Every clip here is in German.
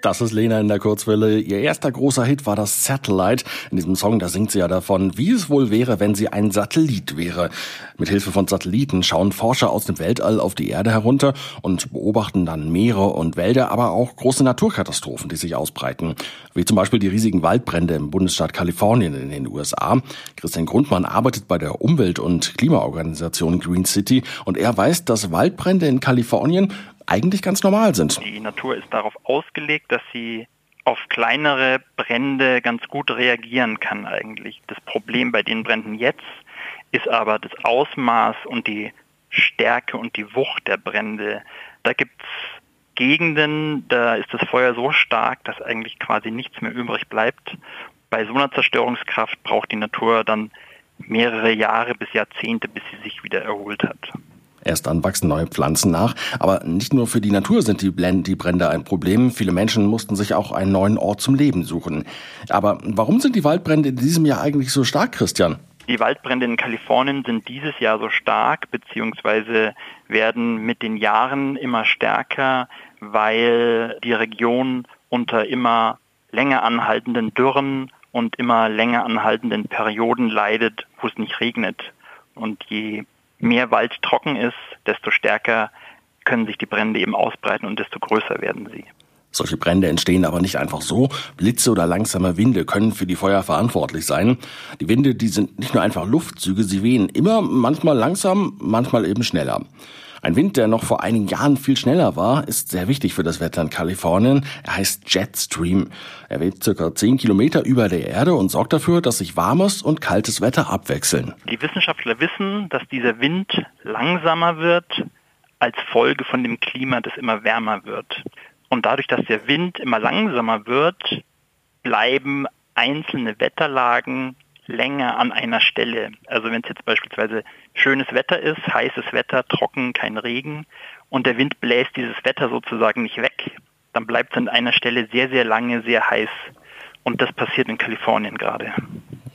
Das ist Lena in der Kurzwelle. Ihr erster großer Hit war das Satellite. In diesem Song, da singt sie ja davon, wie es wohl wäre, wenn sie ein Satellit wäre. Mit Hilfe von Satelliten schauen Forscher aus dem Weltall auf die Erde herunter und beobachten dann Meere und Wälder, aber auch große Naturkatastrophen, die sich ausbreiten. Wie zum Beispiel die riesigen Waldbrände im Bundesstaat Kalifornien in den USA. Christian Grundmann arbeitet bei der Umwelt- und Klimaorganisation Green City und er weiß, dass Waldbrände in Kalifornien eigentlich ganz normal sind. Die Natur ist darauf ausgelegt, dass sie auf kleinere Brände ganz gut reagieren kann eigentlich. Das Problem bei den Bränden jetzt ist aber das Ausmaß und die Stärke und die Wucht der Brände. Da gibt es Gegenden, da ist das Feuer so stark, dass eigentlich quasi nichts mehr übrig bleibt. Bei so einer Zerstörungskraft braucht die Natur dann mehrere Jahre bis Jahrzehnte, bis sie sich wieder erholt hat. Erst dann wachsen neue Pflanzen nach. Aber nicht nur für die Natur sind die, die Brände ein Problem. Viele Menschen mussten sich auch einen neuen Ort zum Leben suchen. Aber warum sind die Waldbrände in diesem Jahr eigentlich so stark, Christian? Die Waldbrände in Kalifornien sind dieses Jahr so stark, beziehungsweise werden mit den Jahren immer stärker, weil die Region unter immer länger anhaltenden Dürren und immer länger anhaltenden Perioden leidet, wo es nicht regnet. Und je mehr Wald trocken ist, desto stärker können sich die Brände eben ausbreiten und desto größer werden sie. Solche Brände entstehen aber nicht einfach so. Blitze oder langsame Winde können für die Feuer verantwortlich sein. Die Winde, die sind nicht nur einfach Luftzüge, sie wehen immer, manchmal langsam, manchmal eben schneller. Ein Wind, der noch vor einigen Jahren viel schneller war, ist sehr wichtig für das Wetter in Kalifornien. Er heißt Jetstream. Er weht circa 10 Kilometer über der Erde und sorgt dafür, dass sich warmes und kaltes Wetter abwechseln. Die Wissenschaftler wissen, dass dieser Wind langsamer wird als Folge von dem Klima, das immer wärmer wird. Und dadurch, dass der Wind immer langsamer wird, bleiben einzelne Wetterlagen länger an einer Stelle. Also wenn es jetzt beispielsweise schönes Wetter ist, heißes Wetter, trocken, kein Regen und der Wind bläst dieses Wetter sozusagen nicht weg, dann bleibt es an einer Stelle sehr, sehr lange sehr heiß. Und das passiert in Kalifornien gerade.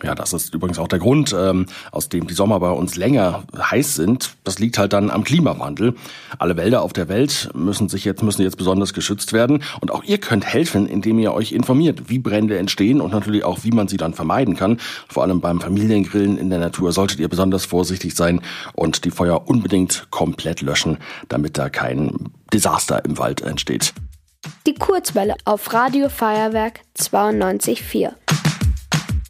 Ja, das ist übrigens auch der Grund, ähm, aus dem die Sommer bei uns länger heiß sind. Das liegt halt dann am Klimawandel. Alle Wälder auf der Welt müssen sich jetzt müssen jetzt besonders geschützt werden und auch ihr könnt helfen, indem ihr euch informiert, wie Brände entstehen und natürlich auch, wie man sie dann vermeiden kann. Vor allem beim Familiengrillen in der Natur solltet ihr besonders vorsichtig sein und die Feuer unbedingt komplett löschen, damit da kein Desaster im Wald entsteht. Die Kurzwelle auf Radio Feuerwerk 92.4.